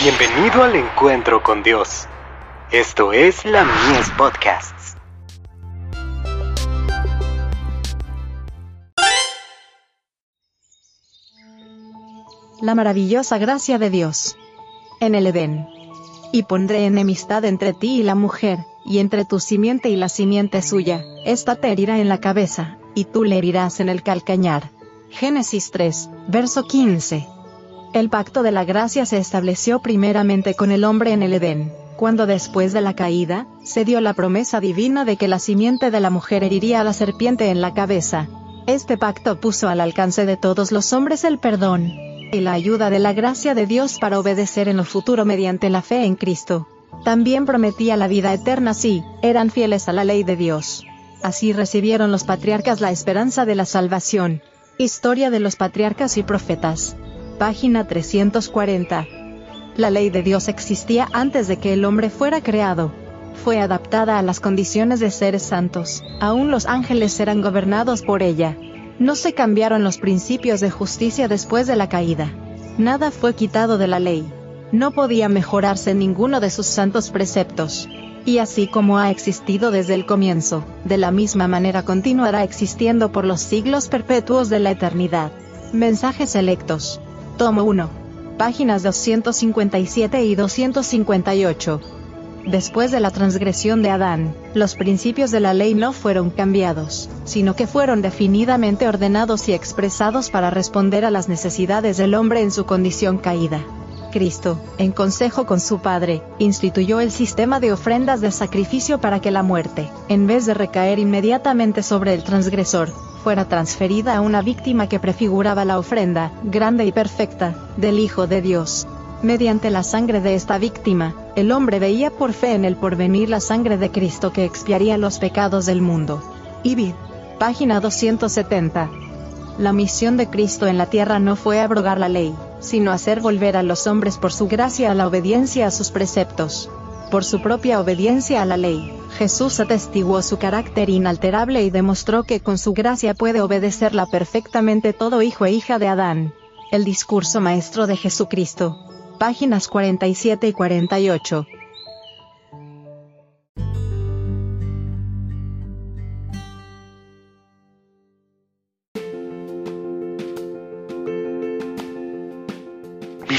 Bienvenido al encuentro con Dios. Esto es la Mies Podcasts. La maravillosa gracia de Dios. En el Edén. Y pondré enemistad entre ti y la mujer, y entre tu simiente y la simiente suya, esta te herirá en la cabeza, y tú le herirás en el calcañar. Génesis 3, verso 15. El pacto de la gracia se estableció primeramente con el hombre en el Edén, cuando después de la caída, se dio la promesa divina de que la simiente de la mujer heriría a la serpiente en la cabeza. Este pacto puso al alcance de todos los hombres el perdón y la ayuda de la gracia de Dios para obedecer en lo futuro mediante la fe en Cristo. También prometía la vida eterna si eran fieles a la ley de Dios. Así recibieron los patriarcas la esperanza de la salvación. Historia de los patriarcas y profetas. Página 340. La ley de Dios existía antes de que el hombre fuera creado. Fue adaptada a las condiciones de seres santos. Aún los ángeles eran gobernados por ella. No se cambiaron los principios de justicia después de la caída. Nada fue quitado de la ley. No podía mejorarse ninguno de sus santos preceptos. Y así como ha existido desde el comienzo, de la misma manera continuará existiendo por los siglos perpetuos de la eternidad. Mensajes selectos. Tomo 1. Páginas 257 y 258. Después de la transgresión de Adán, los principios de la ley no fueron cambiados, sino que fueron definidamente ordenados y expresados para responder a las necesidades del hombre en su condición caída. Cristo, en consejo con su Padre, instituyó el sistema de ofrendas de sacrificio para que la muerte, en vez de recaer inmediatamente sobre el transgresor, fuera transferida a una víctima que prefiguraba la ofrenda, grande y perfecta, del Hijo de Dios. Mediante la sangre de esta víctima, el hombre veía por fe en el porvenir la sangre de Cristo que expiaría los pecados del mundo. Ibid. Página 270. La misión de Cristo en la tierra no fue abrogar la ley, sino hacer volver a los hombres por su gracia a la obediencia a sus preceptos. Por su propia obediencia a la ley, Jesús atestiguó su carácter inalterable y demostró que con su gracia puede obedecerla perfectamente todo hijo e hija de Adán. El discurso maestro de Jesucristo. Páginas 47 y 48.